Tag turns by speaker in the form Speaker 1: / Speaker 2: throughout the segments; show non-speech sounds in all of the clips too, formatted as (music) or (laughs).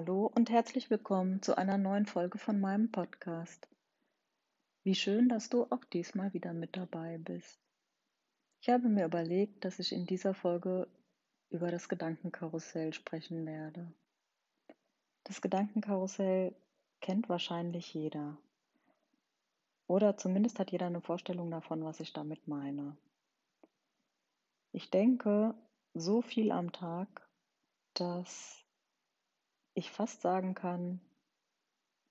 Speaker 1: Hallo und herzlich willkommen zu einer neuen Folge von meinem Podcast. Wie schön, dass du auch diesmal wieder mit dabei bist. Ich habe mir überlegt, dass ich in dieser Folge über das Gedankenkarussell sprechen werde. Das Gedankenkarussell kennt wahrscheinlich jeder. Oder zumindest hat jeder eine Vorstellung davon, was ich damit meine. Ich denke so viel am Tag, dass ich fast sagen kann,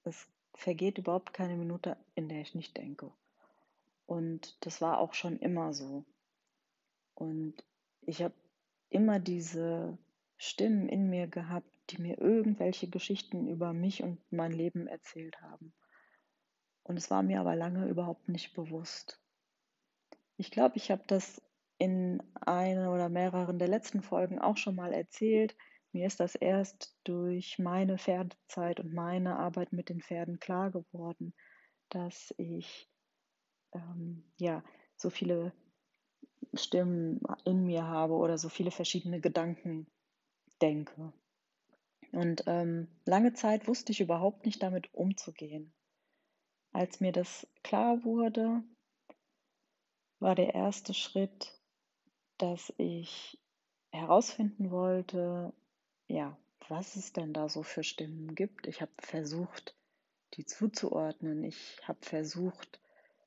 Speaker 1: es vergeht überhaupt keine Minute, in der ich nicht denke. Und das war auch schon immer so. Und ich habe immer diese Stimmen in mir gehabt, die mir irgendwelche Geschichten über mich und mein Leben erzählt haben. Und es war mir aber lange überhaupt nicht bewusst. Ich glaube, ich habe das in einer oder mehreren der letzten Folgen auch schon mal erzählt. Mir ist das erst durch meine Pferdezeit und meine Arbeit mit den Pferden klar geworden, dass ich ähm, ja so viele Stimmen in mir habe oder so viele verschiedene Gedanken denke. Und ähm, lange Zeit wusste ich überhaupt nicht damit umzugehen. Als mir das klar wurde, war der erste Schritt, dass ich herausfinden wollte, ja, was es denn da so für Stimmen gibt. Ich habe versucht, die zuzuordnen. Ich habe versucht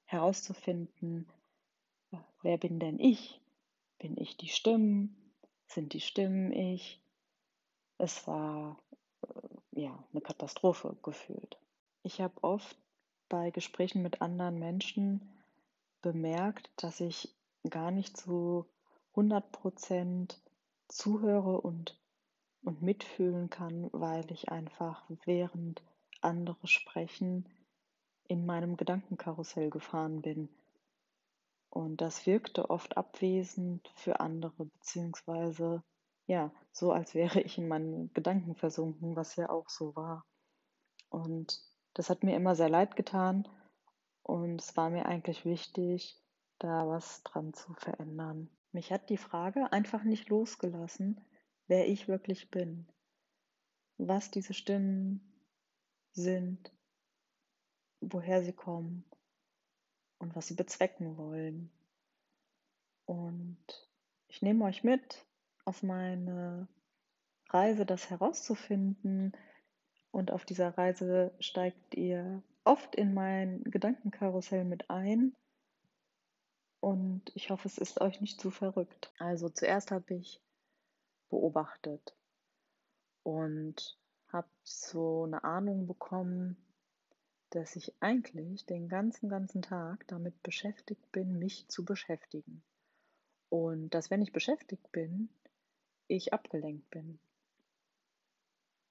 Speaker 1: herauszufinden, wer bin denn ich? Bin ich die Stimmen? Sind die Stimmen ich? Es war äh, ja eine Katastrophe gefühlt. Ich habe oft bei Gesprächen mit anderen Menschen bemerkt, dass ich gar nicht zu 100 Prozent zuhöre und und mitfühlen kann, weil ich einfach während andere sprechen in meinem Gedankenkarussell gefahren bin. Und das wirkte oft abwesend für andere, beziehungsweise ja, so als wäre ich in meinen Gedanken versunken, was ja auch so war. Und das hat mir immer sehr leid getan und es war mir eigentlich wichtig, da was dran zu verändern. Mich hat die Frage einfach nicht losgelassen, wer ich wirklich bin, was diese Stimmen sind, woher sie kommen und was sie bezwecken wollen. Und ich nehme euch mit auf meine Reise, das herauszufinden. Und auf dieser Reise steigt ihr oft in mein Gedankenkarussell mit ein. Und ich hoffe, es ist euch nicht zu verrückt. Also zuerst habe ich beobachtet und habe so eine Ahnung bekommen, dass ich eigentlich den ganzen, ganzen Tag damit beschäftigt bin, mich zu beschäftigen. Und dass, wenn ich beschäftigt bin, ich abgelenkt bin.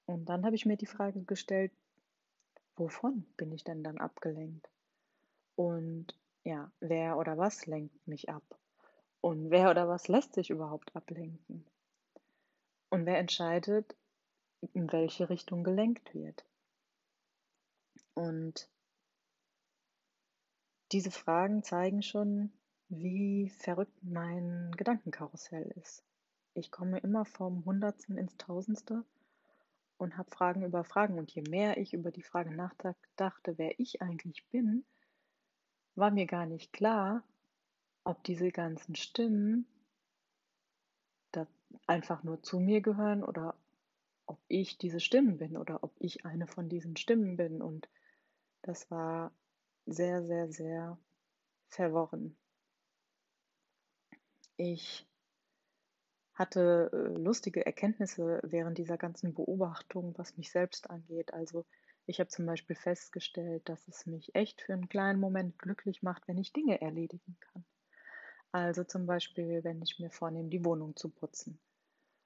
Speaker 1: Und dann habe ich mir die Frage gestellt, wovon bin ich denn dann abgelenkt? Und ja, wer oder was lenkt mich ab? Und wer oder was lässt sich überhaupt ablenken? Und wer entscheidet, in welche Richtung gelenkt wird? Und diese Fragen zeigen schon, wie verrückt mein Gedankenkarussell ist. Ich komme immer vom Hundertsten ins Tausendste und habe Fragen über Fragen. Und je mehr ich über die Frage nachdachte, wer ich eigentlich bin, war mir gar nicht klar, ob diese ganzen Stimmen einfach nur zu mir gehören oder ob ich diese Stimmen bin oder ob ich eine von diesen Stimmen bin. Und das war sehr, sehr, sehr verworren. Ich hatte äh, lustige Erkenntnisse während dieser ganzen Beobachtung, was mich selbst angeht. Also ich habe zum Beispiel festgestellt, dass es mich echt für einen kleinen Moment glücklich macht, wenn ich Dinge erledigen kann. Also zum Beispiel, wenn ich mir vornehme, die Wohnung zu putzen.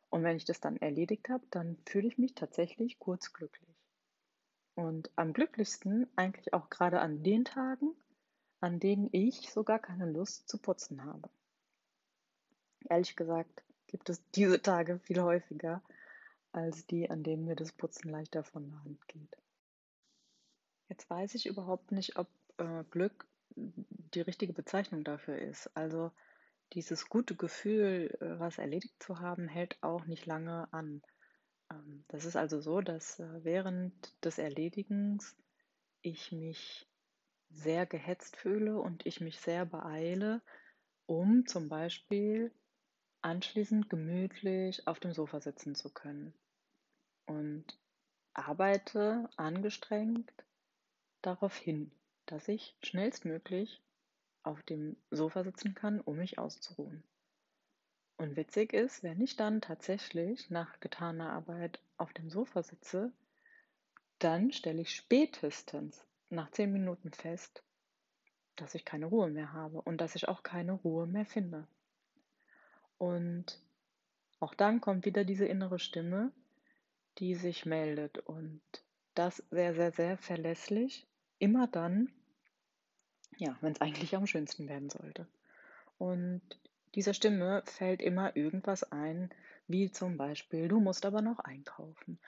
Speaker 1: Und wenn ich das dann erledigt habe, dann fühle ich mich tatsächlich kurz glücklich. Und am glücklichsten eigentlich auch gerade an den Tagen, an denen ich sogar keine Lust zu putzen habe. Ehrlich gesagt gibt es diese Tage viel häufiger als die, an denen mir das Putzen leichter von der Hand geht. Jetzt weiß ich überhaupt nicht, ob äh, Glück die richtige Bezeichnung dafür ist. Also dieses gute Gefühl, äh, was erledigt zu haben, hält auch nicht lange an. Ähm, das ist also so, dass äh, während des Erledigens ich mich sehr gehetzt fühle und ich mich sehr beeile, um zum Beispiel anschließend gemütlich auf dem Sofa sitzen zu können. Und arbeite angestrengt darauf hin, dass ich schnellstmöglich auf dem Sofa sitzen kann, um mich auszuruhen. Und witzig ist, wenn ich dann tatsächlich nach getaner Arbeit auf dem Sofa sitze, dann stelle ich spätestens nach zehn Minuten fest, dass ich keine Ruhe mehr habe und dass ich auch keine Ruhe mehr finde. Und auch dann kommt wieder diese innere Stimme, die sich meldet und das sehr, sehr, sehr verlässlich, immer dann, ja, wenn es eigentlich am schönsten werden sollte. Und dieser Stimme fällt immer irgendwas ein, wie zum Beispiel, du musst aber noch einkaufen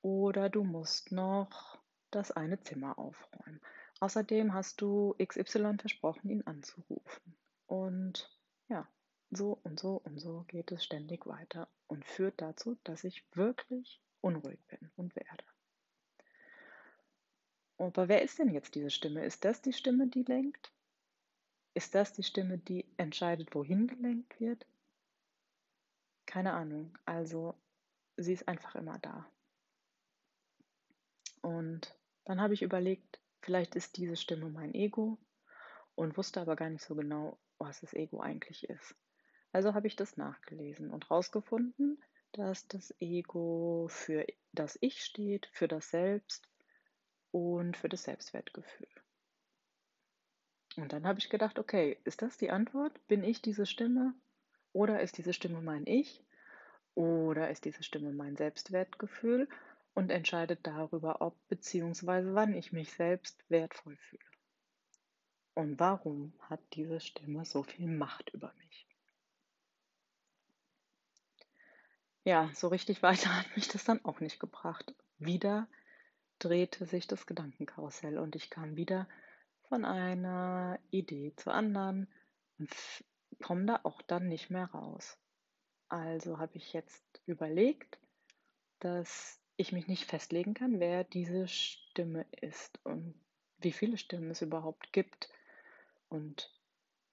Speaker 1: oder du musst noch das eine Zimmer aufräumen. Außerdem hast du XY versprochen, ihn anzurufen. Und ja, so und so und so geht es ständig weiter und führt dazu, dass ich wirklich unruhig bin und werde. Aber wer ist denn jetzt diese Stimme? Ist das die Stimme, die lenkt? Ist das die Stimme, die entscheidet, wohin gelenkt wird? Keine Ahnung. Also sie ist einfach immer da. Und dann habe ich überlegt, vielleicht ist diese Stimme mein Ego und wusste aber gar nicht so genau, was das Ego eigentlich ist. Also habe ich das nachgelesen und herausgefunden, dass das Ego für das Ich steht, für das Selbst und für das Selbstwertgefühl. Und dann habe ich gedacht, okay, ist das die Antwort? Bin ich diese Stimme? Oder ist diese Stimme mein Ich? Oder ist diese Stimme mein Selbstwertgefühl und entscheidet darüber, ob bzw. wann ich mich selbst wertvoll fühle? Und warum hat diese Stimme so viel Macht über mich? Ja, so richtig weiter (laughs) hat mich das dann auch nicht gebracht. Wieder drehte sich das Gedankenkarussell und ich kam wieder von einer Idee zur anderen und komme da auch dann nicht mehr raus. Also habe ich jetzt überlegt, dass ich mich nicht festlegen kann, wer diese Stimme ist und wie viele Stimmen es überhaupt gibt und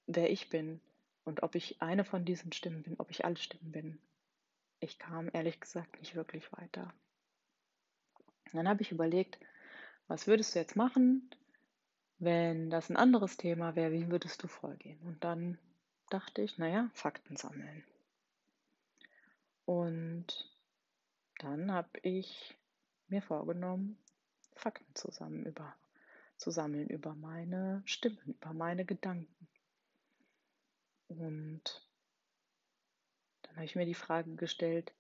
Speaker 1: wer ich bin und ob ich eine von diesen Stimmen bin, ob ich alle Stimmen bin. Ich kam ehrlich gesagt nicht wirklich weiter. Dann habe ich überlegt, was würdest du jetzt machen, wenn das ein anderes Thema wäre, wie würdest du vorgehen? Und dann dachte ich, naja, Fakten sammeln. Und dann habe ich mir vorgenommen, Fakten zusammen über, zu sammeln über meine Stimmen, über meine Gedanken. Und dann habe ich mir die Frage gestellt,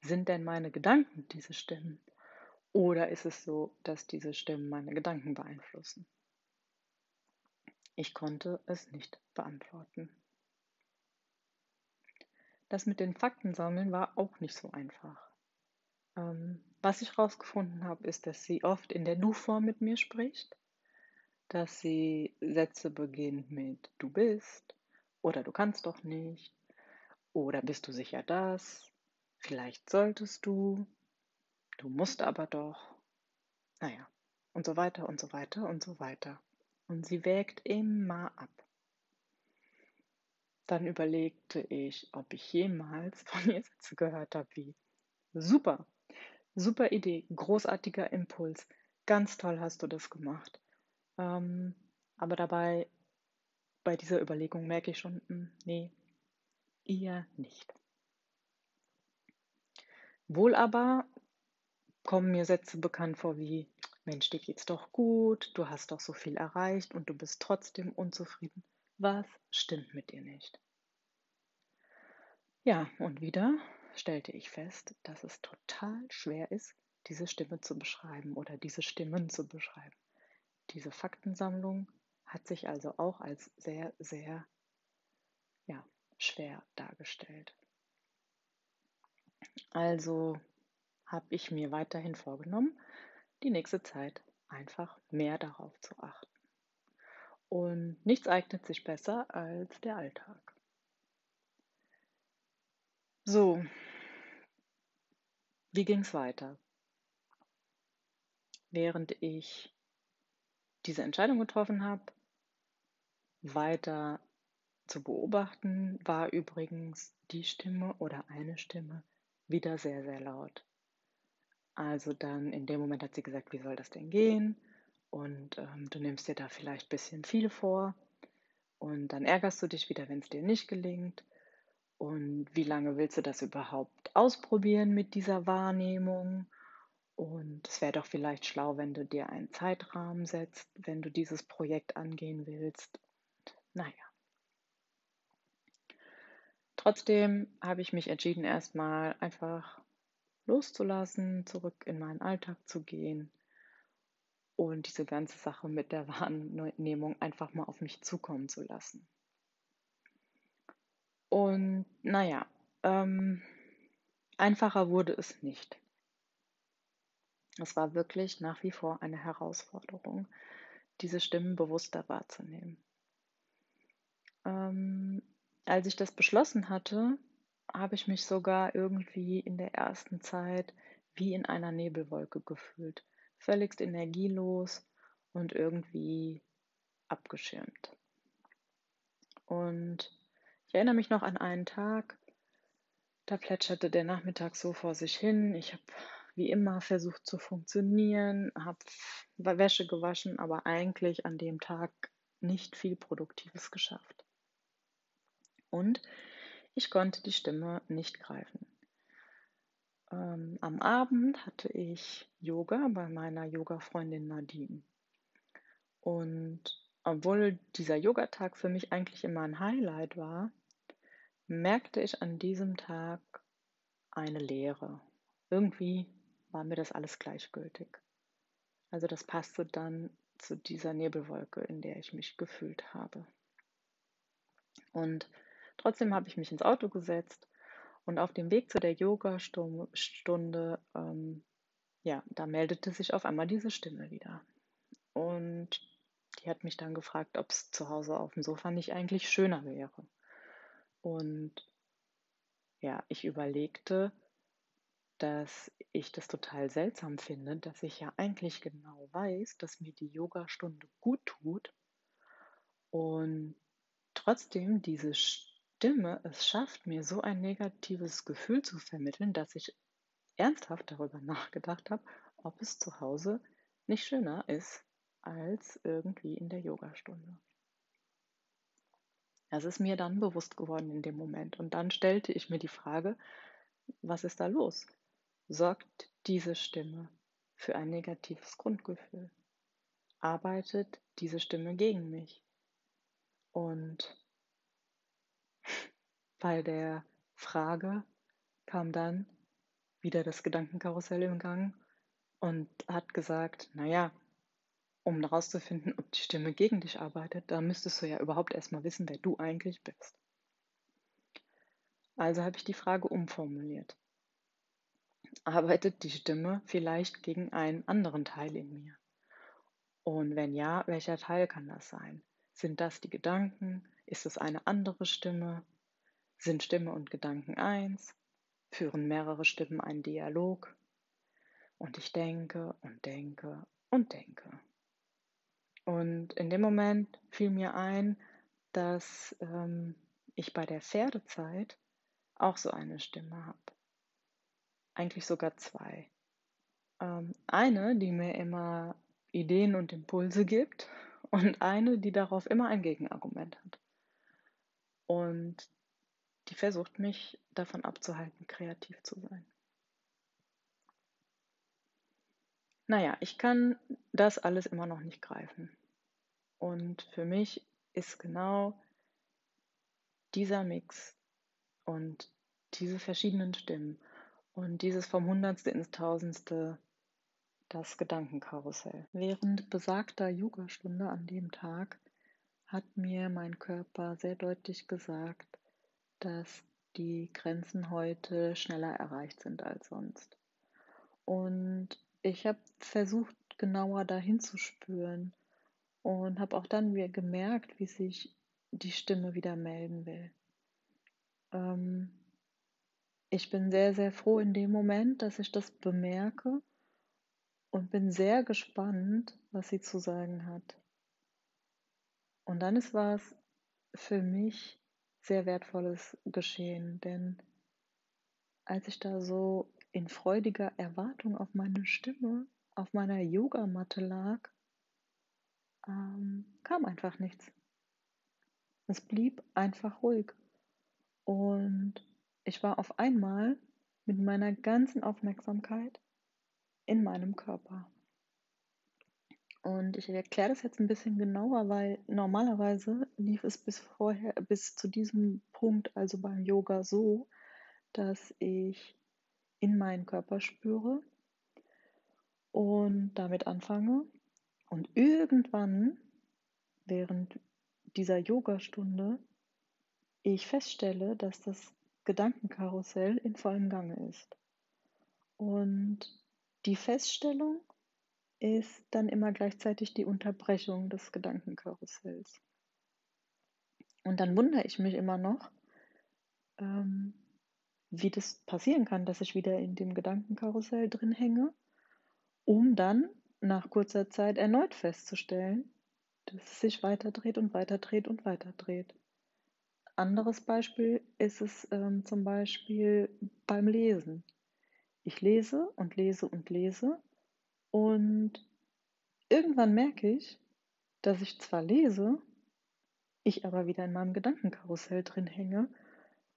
Speaker 1: sind denn meine Gedanken diese Stimmen? Oder ist es so, dass diese Stimmen meine Gedanken beeinflussen? Ich konnte es nicht beantworten. Das mit den Fakten sammeln war auch nicht so einfach. Ähm, was ich herausgefunden habe, ist, dass sie oft in der Du-Form mit mir spricht, dass sie Sätze beginnt mit Du bist oder Du kannst doch nicht oder bist du sicher das, vielleicht solltest du, du musst aber doch, naja, und so weiter und so weiter und so weiter und sie wägt immer ab. Dann überlegte ich, ob ich jemals von ihr (laughs) Sätze gehört habe wie Super, super Idee, großartiger Impuls, ganz toll hast du das gemacht. Ähm, aber dabei, bei dieser Überlegung merke ich schon, hm, nee, eher nicht. Wohl aber kommen mir Sätze bekannt vor wie Mensch, dir geht's doch gut, du hast doch so viel erreicht und du bist trotzdem unzufrieden. Was stimmt mit dir nicht? Ja, und wieder stellte ich fest, dass es total schwer ist, diese Stimme zu beschreiben oder diese Stimmen zu beschreiben. Diese Faktensammlung hat sich also auch als sehr, sehr ja, schwer dargestellt. Also habe ich mir weiterhin vorgenommen, die nächste Zeit einfach mehr darauf zu achten. Und nichts eignet sich besser als der Alltag. So, wie ging es weiter? Während ich diese Entscheidung getroffen habe, weiter zu beobachten, war übrigens die Stimme oder eine Stimme wieder sehr, sehr laut. Also dann in dem Moment hat sie gesagt, wie soll das denn gehen? Und ähm, du nimmst dir da vielleicht ein bisschen viel vor. Und dann ärgerst du dich wieder, wenn es dir nicht gelingt. Und wie lange willst du das überhaupt ausprobieren mit dieser Wahrnehmung? Und es wäre doch vielleicht schlau, wenn du dir einen Zeitrahmen setzt, wenn du dieses Projekt angehen willst. naja. Trotzdem habe ich mich entschieden, erstmal einfach loszulassen, zurück in meinen Alltag zu gehen und diese ganze Sache mit der Wahrnehmung einfach mal auf mich zukommen zu lassen. Und naja, ähm, einfacher wurde es nicht. Es war wirklich nach wie vor eine Herausforderung, diese Stimmen bewusster wahrzunehmen. Ähm, als ich das beschlossen hatte, habe ich mich sogar irgendwie in der ersten Zeit wie in einer Nebelwolke gefühlt. Völligst energielos und irgendwie abgeschirmt. Und ich erinnere mich noch an einen Tag, da plätscherte der Nachmittag so vor sich hin. Ich habe wie immer versucht zu funktionieren, habe Wäsche gewaschen, aber eigentlich an dem Tag nicht viel Produktives geschafft. Und ich konnte die Stimme nicht greifen. Ähm, am Abend hatte ich Yoga bei meiner Yoga-Freundin Nadine. Und obwohl dieser Yogatag für mich eigentlich immer ein Highlight war, merkte ich an diesem Tag eine Leere. Irgendwie war mir das alles gleichgültig. Also das passte dann zu dieser Nebelwolke, in der ich mich gefühlt habe. Und trotzdem habe ich mich ins Auto gesetzt und auf dem Weg zu der Yoga-Stunde, ähm, ja, da meldete sich auf einmal diese Stimme wieder. Und die hat mich dann gefragt, ob es zu Hause auf dem Sofa nicht eigentlich schöner wäre. Und ja, ich überlegte, dass ich das total seltsam finde, dass ich ja eigentlich genau weiß, dass mir die Yogastunde gut tut und trotzdem diese Stimme es schafft, mir so ein negatives Gefühl zu vermitteln, dass ich ernsthaft darüber nachgedacht habe, ob es zu Hause nicht schöner ist als irgendwie in der Yogastunde. Das ist mir dann bewusst geworden in dem Moment. Und dann stellte ich mir die Frage, was ist da los? Sorgt diese Stimme für ein negatives Grundgefühl? Arbeitet diese Stimme gegen mich? Und bei der Frage kam dann wieder das Gedankenkarussell im Gang und hat gesagt, naja, um herauszufinden, ob die Stimme gegen dich arbeitet, da müsstest du ja überhaupt erstmal wissen, wer du eigentlich bist. Also habe ich die Frage umformuliert. Arbeitet die Stimme vielleicht gegen einen anderen Teil in mir? Und wenn ja, welcher Teil kann das sein? Sind das die Gedanken? Ist es eine andere Stimme? Sind Stimme und Gedanken eins? Führen mehrere Stimmen einen Dialog? Und ich denke und denke und denke. Und in dem Moment fiel mir ein, dass ähm, ich bei der Pferdezeit auch so eine Stimme habe eigentlich sogar zwei. Ähm, eine, die mir immer Ideen und Impulse gibt und eine, die darauf immer ein Gegenargument hat. Und die versucht mich davon abzuhalten, kreativ zu sein. Naja, ich kann das alles immer noch nicht greifen. Und für mich ist genau dieser Mix und diese verschiedenen Stimmen und dieses vom Hundertste ins Tausendste das Gedankenkarussell. Während besagter Yogastunde an dem Tag hat mir mein Körper sehr deutlich gesagt, dass die Grenzen heute schneller erreicht sind als sonst. Und ich habe versucht, genauer dahin zu spüren und habe auch dann wieder gemerkt, wie sich die Stimme wieder melden will. Ähm, ich bin sehr, sehr froh in dem Moment, dass ich das bemerke und bin sehr gespannt, was sie zu sagen hat. Und dann ist was für mich sehr Wertvolles geschehen, denn als ich da so in freudiger Erwartung auf meine Stimme auf meiner Yogamatte lag, ähm, kam einfach nichts. Es blieb einfach ruhig. Und ich war auf einmal mit meiner ganzen Aufmerksamkeit in meinem Körper. Und ich erkläre das jetzt ein bisschen genauer, weil normalerweise lief es bis vorher, bis zu diesem Punkt, also beim Yoga, so, dass ich in meinen Körper spüre und damit anfange. Und irgendwann, während dieser Yogastunde, ich feststelle, dass das Gedankenkarussell in vollem Gange ist. Und die Feststellung ist dann immer gleichzeitig die Unterbrechung des Gedankenkarussells. Und dann wundere ich mich immer noch, ähm, wie das passieren kann, dass ich wieder in dem Gedankenkarussell drin hänge, um dann nach kurzer Zeit erneut festzustellen, dass es sich weiterdreht und weiterdreht und weiterdreht. Anderes Beispiel ist es ähm, zum Beispiel beim Lesen. Ich lese und lese und lese und irgendwann merke ich, dass ich zwar lese, ich aber wieder in meinem Gedankenkarussell drin hänge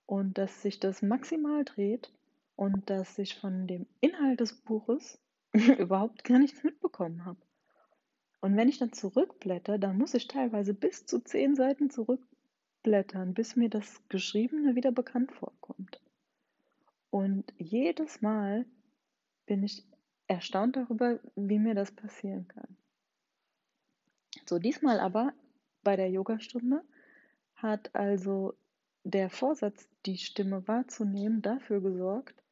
Speaker 1: und dass sich das maximal dreht und dass ich von dem Inhalt des Buches (laughs) überhaupt gar nichts mitbekommen habe. Und wenn ich dann zurückblätter, dann muss ich teilweise bis zu zehn Seiten zurückblättern, bis mir das Geschriebene wieder bekannt vorkommt. Und jedes Mal bin ich erstaunt darüber, wie mir das passieren kann. So, diesmal aber bei der Yogastunde hat also der Vorsatz, die Stimme wahrzunehmen, dafür gesorgt,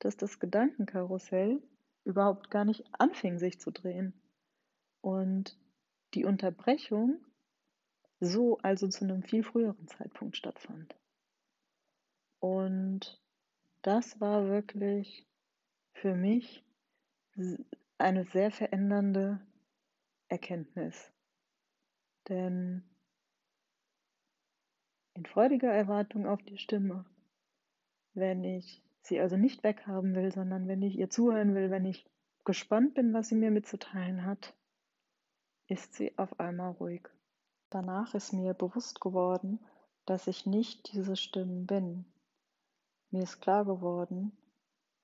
Speaker 1: dass das Gedankenkarussell überhaupt gar nicht anfing, sich zu drehen. Und die Unterbrechung so also zu einem viel früheren Zeitpunkt stattfand. Und das war wirklich für mich eine sehr verändernde Erkenntnis. Denn in freudiger Erwartung auf die Stimme, wenn ich sie also nicht weghaben will, sondern wenn ich ihr zuhören will, wenn ich gespannt bin, was sie mir mitzuteilen hat, ist sie auf einmal ruhig. Danach ist mir bewusst geworden, dass ich nicht diese Stimmen bin. Mir ist klar geworden,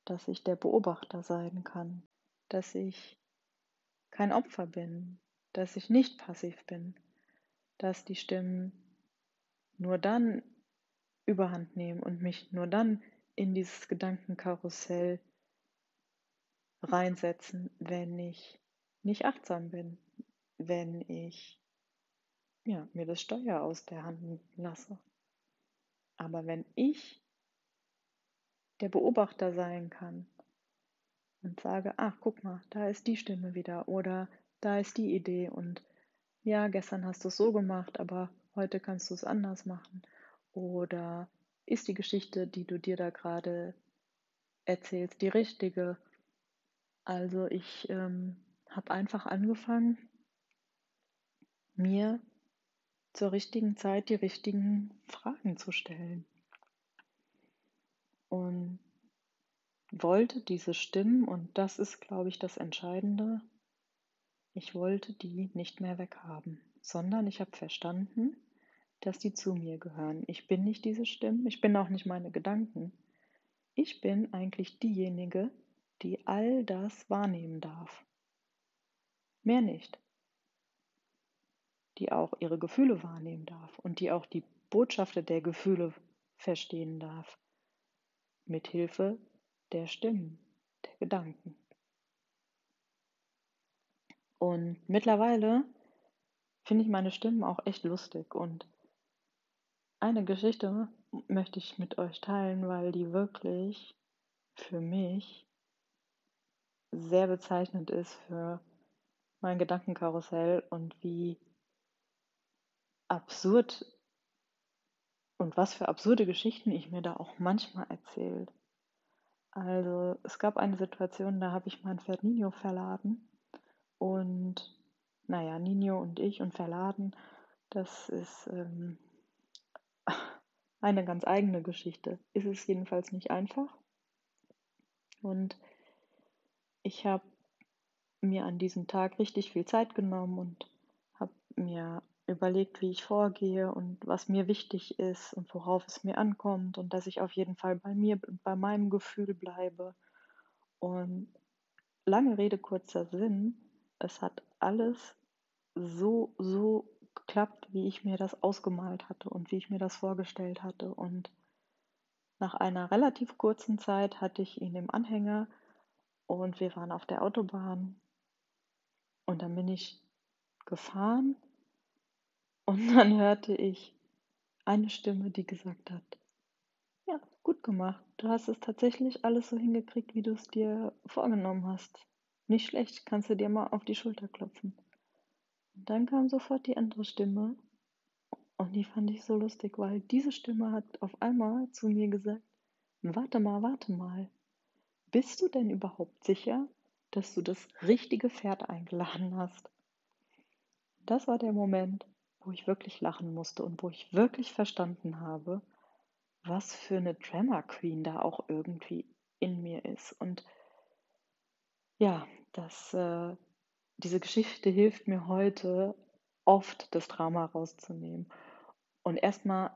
Speaker 1: dass ich der Beobachter sein kann, dass ich kein Opfer bin, dass ich nicht passiv bin, dass die Stimmen nur dann überhand nehmen und mich nur dann in dieses Gedankenkarussell reinsetzen, wenn ich nicht achtsam bin, wenn ich ja, mir das Steuer aus der Hand lasse. Aber wenn ich der Beobachter sein kann und sage, ach, guck mal, da ist die Stimme wieder oder da ist die Idee und ja, gestern hast du es so gemacht, aber heute kannst du es anders machen oder ist die Geschichte, die du dir da gerade erzählst, die richtige? Also ich ähm, habe einfach angefangen, mir zur richtigen Zeit die richtigen Fragen zu stellen. Und wollte diese Stimmen, und das ist, glaube ich, das Entscheidende, ich wollte die nicht mehr weghaben, sondern ich habe verstanden, dass die zu mir gehören. Ich bin nicht diese Stimmen, ich bin auch nicht meine Gedanken. Ich bin eigentlich diejenige, die all das wahrnehmen darf. Mehr nicht. Die auch ihre Gefühle wahrnehmen darf und die auch die Botschaften der Gefühle verstehen darf. Mit Hilfe der Stimmen, der Gedanken. Und mittlerweile finde ich meine Stimmen auch echt lustig und eine Geschichte möchte ich mit euch teilen, weil die wirklich für mich sehr bezeichnend ist für mein Gedankenkarussell und wie absurd und was für absurde Geschichten ich mir da auch manchmal erzähle. Also es gab eine Situation, da habe ich mein Pferd Nino verladen und naja, Nino und ich und verladen, das ist ähm, eine ganz eigene Geschichte. Ist es jedenfalls nicht einfach. Und ich habe mir an diesem Tag richtig viel Zeit genommen und habe mir überlegt, wie ich vorgehe und was mir wichtig ist und worauf es mir ankommt und dass ich auf jeden Fall bei mir und bei meinem Gefühl bleibe. Und lange Rede, kurzer Sinn, es hat alles so, so geklappt, wie ich mir das ausgemalt hatte und wie ich mir das vorgestellt hatte. Und nach einer relativ kurzen Zeit hatte ich ihn im Anhänger und wir waren auf der Autobahn. Und dann bin ich gefahren und dann hörte ich eine Stimme, die gesagt hat, ja, gut gemacht. Du hast es tatsächlich alles so hingekriegt, wie du es dir vorgenommen hast. Nicht schlecht, kannst du dir mal auf die Schulter klopfen. Und dann kam sofort die andere Stimme und die fand ich so lustig, weil diese Stimme hat auf einmal zu mir gesagt, warte mal, warte mal. Bist du denn überhaupt sicher, dass du das richtige Pferd eingeladen hast? Das war der Moment, wo ich wirklich lachen musste und wo ich wirklich verstanden habe, was für eine Drama Queen da auch irgendwie in mir ist. Und ja, das äh, diese Geschichte hilft mir heute oft, das Drama rauszunehmen und erstmal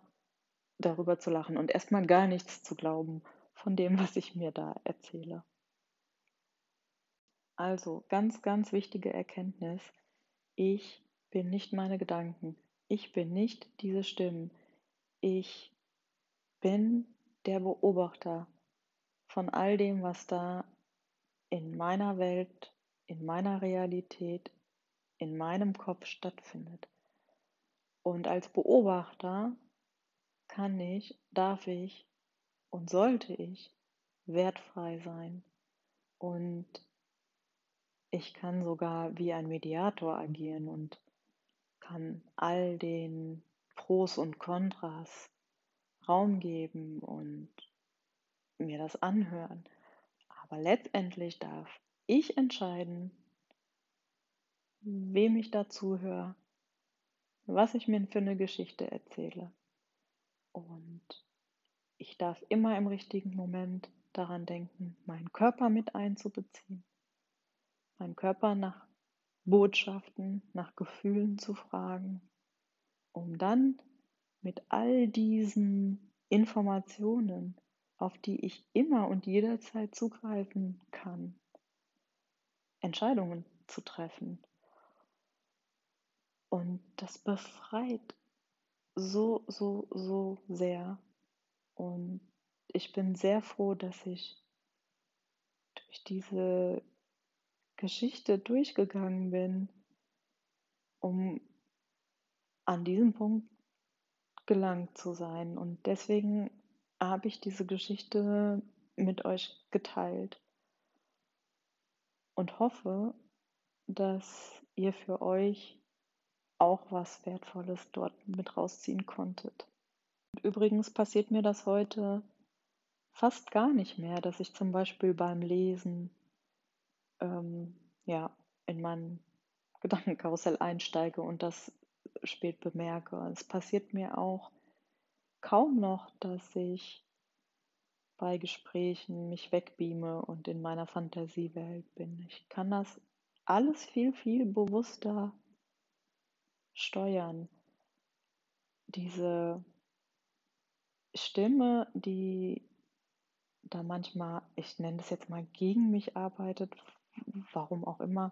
Speaker 1: darüber zu lachen und erstmal gar nichts zu glauben von dem, was ich mir da erzähle. Also ganz, ganz wichtige Erkenntnis. Ich bin nicht meine Gedanken. Ich bin nicht diese Stimmen. Ich bin der Beobachter von all dem, was da in meiner Welt in meiner Realität, in meinem Kopf stattfindet. Und als Beobachter kann ich, darf ich und sollte ich wertfrei sein. Und ich kann sogar wie ein Mediator agieren und kann all den Pros und Kontras Raum geben und mir das anhören. Aber letztendlich darf ich entscheiden, wem ich dazu höre, was ich mir für eine Geschichte erzähle. Und ich darf immer im richtigen Moment daran denken, meinen Körper mit einzubeziehen, meinen Körper nach Botschaften, nach Gefühlen zu fragen, um dann mit all diesen Informationen, auf die ich immer und jederzeit zugreifen kann, Entscheidungen zu treffen. Und das befreit so, so, so sehr. Und ich bin sehr froh, dass ich durch diese Geschichte durchgegangen bin, um an diesem Punkt gelangt zu sein. Und deswegen habe ich diese Geschichte mit euch geteilt und hoffe, dass ihr für euch auch was Wertvolles dort mit rausziehen konntet. Und übrigens passiert mir das heute fast gar nicht mehr, dass ich zum Beispiel beim Lesen ähm, ja, in mein Gedankenkarussell einsteige und das spät bemerke. Es passiert mir auch kaum noch, dass ich bei Gesprächen mich wegbeame und in meiner Fantasiewelt bin. Ich kann das alles viel, viel bewusster steuern. Diese Stimme, die da manchmal, ich nenne das jetzt mal, gegen mich arbeitet, warum auch immer,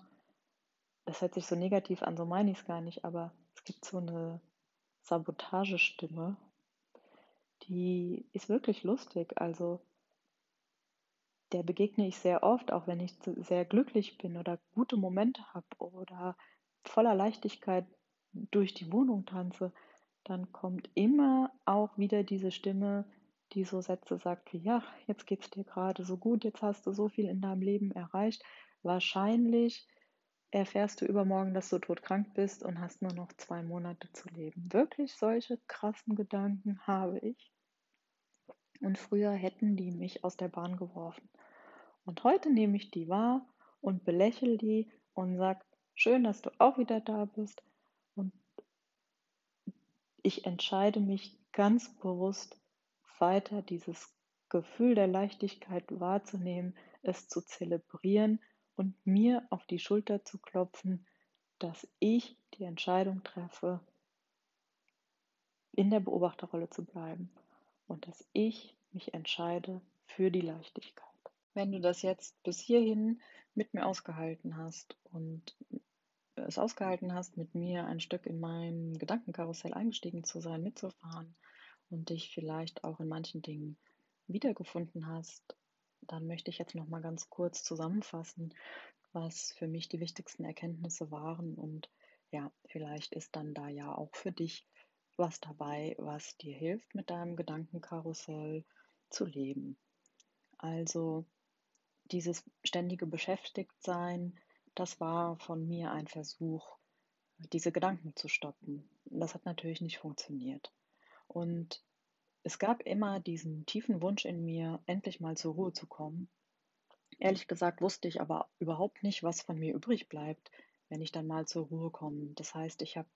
Speaker 1: das hört sich so negativ an, so meine ich es gar nicht, aber es gibt so eine Sabotagestimme, die ist wirklich lustig. Also der begegne ich sehr oft, auch wenn ich sehr glücklich bin oder gute Momente habe oder voller Leichtigkeit durch die Wohnung tanze, dann kommt immer auch wieder diese Stimme, die so Sätze sagt wie, ja, jetzt geht es dir gerade so gut, jetzt hast du so viel in deinem Leben erreicht. Wahrscheinlich erfährst du übermorgen, dass du todkrank bist und hast nur noch zwei Monate zu leben. Wirklich solche krassen Gedanken habe ich. Und früher hätten die mich aus der Bahn geworfen. Und heute nehme ich die wahr und belächle die und sage, schön, dass du auch wieder da bist. Und ich entscheide mich ganz bewusst weiter dieses Gefühl der Leichtigkeit wahrzunehmen, es zu zelebrieren und mir auf die Schulter zu klopfen, dass ich die Entscheidung treffe, in der Beobachterrolle zu bleiben und dass ich mich entscheide für die Leichtigkeit. Wenn du das jetzt bis hierhin mit mir ausgehalten hast und es ausgehalten hast, mit mir ein Stück in meinem Gedankenkarussell eingestiegen zu sein, mitzufahren und dich vielleicht auch in manchen Dingen wiedergefunden hast, dann möchte ich jetzt noch mal ganz kurz zusammenfassen, was für mich die wichtigsten Erkenntnisse waren und ja, vielleicht ist dann da ja auch für dich was dabei, was dir hilft, mit deinem Gedankenkarussell zu leben. Also dieses ständige Beschäftigtsein, das war von mir ein Versuch, diese Gedanken zu stoppen. Das hat natürlich nicht funktioniert. Und es gab immer diesen tiefen Wunsch in mir, endlich mal zur Ruhe zu kommen. Ehrlich gesagt wusste ich aber überhaupt nicht, was von mir übrig bleibt, wenn ich dann mal zur Ruhe komme. Das heißt, ich habe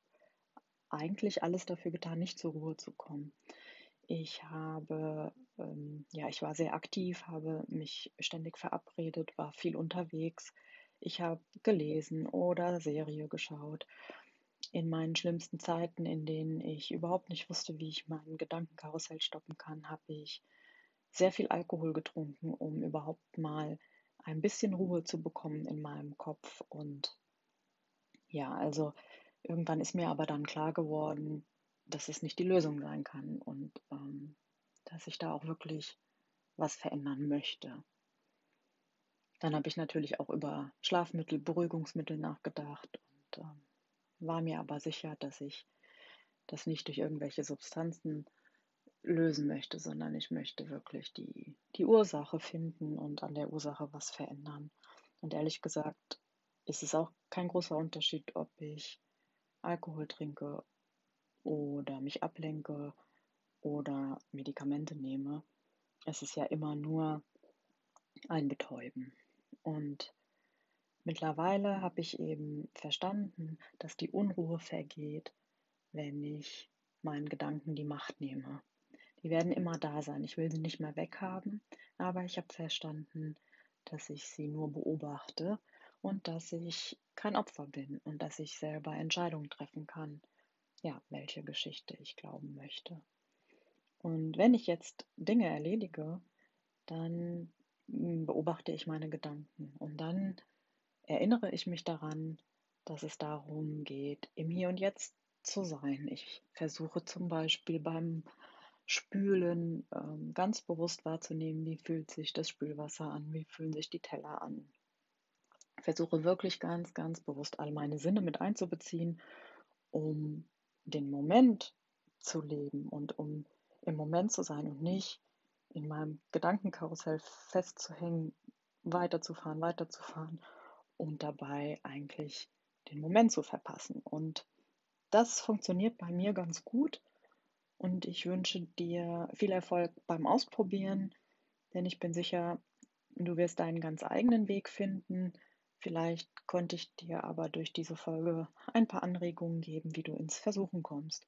Speaker 1: eigentlich alles dafür getan, nicht zur Ruhe zu kommen. Ich habe, ähm, ja, ich war sehr aktiv, habe mich ständig verabredet, war viel unterwegs. Ich habe gelesen oder Serie geschaut. In meinen schlimmsten Zeiten, in denen ich überhaupt nicht wusste, wie ich mein Gedankenkarussell stoppen kann, habe ich sehr viel Alkohol getrunken, um überhaupt mal ein bisschen Ruhe zu bekommen in meinem Kopf. Und ja, also Irgendwann ist mir aber dann klar geworden, dass es nicht die Lösung sein kann und ähm, dass ich da auch wirklich was verändern möchte. Dann habe ich natürlich auch über Schlafmittel, Beruhigungsmittel nachgedacht und ähm, war mir aber sicher, dass ich das nicht durch irgendwelche Substanzen lösen möchte, sondern ich möchte wirklich die, die Ursache finden und an der Ursache was verändern. Und ehrlich gesagt ist es auch kein großer Unterschied, ob ich Alkohol trinke oder mich ablenke oder Medikamente nehme. Es ist ja immer nur ein Betäuben. Und mittlerweile habe ich eben verstanden, dass die Unruhe vergeht, wenn ich meinen Gedanken die Macht nehme. Die werden immer da sein. Ich will sie nicht mehr weghaben, aber ich habe verstanden, dass ich sie nur beobachte und dass ich kein Opfer bin und dass ich selber Entscheidungen treffen kann, ja, welche Geschichte ich glauben möchte. Und wenn ich jetzt Dinge erledige, dann hm, beobachte ich meine Gedanken und dann erinnere ich mich daran, dass es darum geht, im Hier und Jetzt zu sein. Ich versuche zum Beispiel beim Spülen ähm, ganz bewusst wahrzunehmen, wie fühlt sich das Spülwasser an, wie fühlen sich die Teller an, versuche wirklich ganz, ganz bewusst all meine Sinne mit einzubeziehen, um den Moment zu leben und um im Moment zu sein und nicht in meinem Gedankenkarussell festzuhängen, weiterzufahren, weiterzufahren und dabei eigentlich den Moment zu verpassen. Und das funktioniert bei mir ganz gut und ich wünsche dir viel Erfolg beim Ausprobieren, denn ich bin sicher, du wirst deinen ganz eigenen Weg finden Vielleicht konnte ich dir aber durch diese Folge ein paar Anregungen geben, wie du ins Versuchen kommst.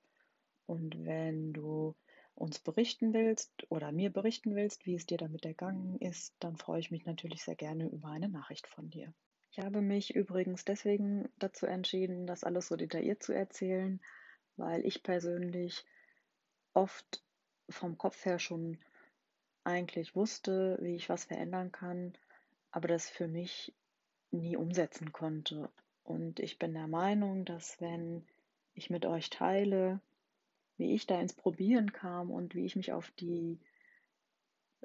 Speaker 1: Und wenn du uns berichten willst oder mir berichten willst, wie es dir damit ergangen ist, dann freue ich mich natürlich sehr gerne über eine Nachricht von dir. Ich habe mich übrigens deswegen dazu entschieden, das alles so detailliert zu erzählen, weil ich persönlich oft vom Kopf her schon eigentlich wusste, wie ich was verändern kann, aber das für mich nie umsetzen konnte. Und ich bin der Meinung, dass wenn ich mit euch teile, wie ich da ins Probieren kam und wie ich mich auf die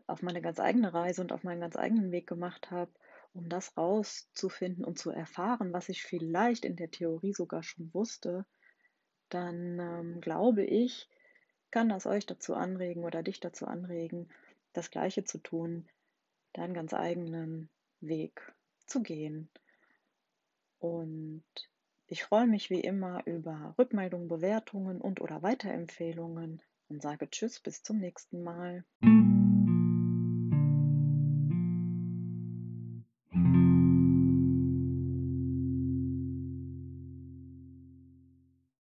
Speaker 1: auf meine ganz eigene Reise und auf meinen ganz eigenen Weg gemacht habe, um das rauszufinden und zu erfahren, was ich vielleicht in der Theorie sogar schon wusste, dann ähm, glaube ich, kann das euch dazu anregen oder dich dazu anregen, das Gleiche zu tun, deinen ganz eigenen Weg zu gehen. Und ich freue mich wie immer über Rückmeldungen, Bewertungen und oder Weiterempfehlungen und sage Tschüss bis zum nächsten Mal.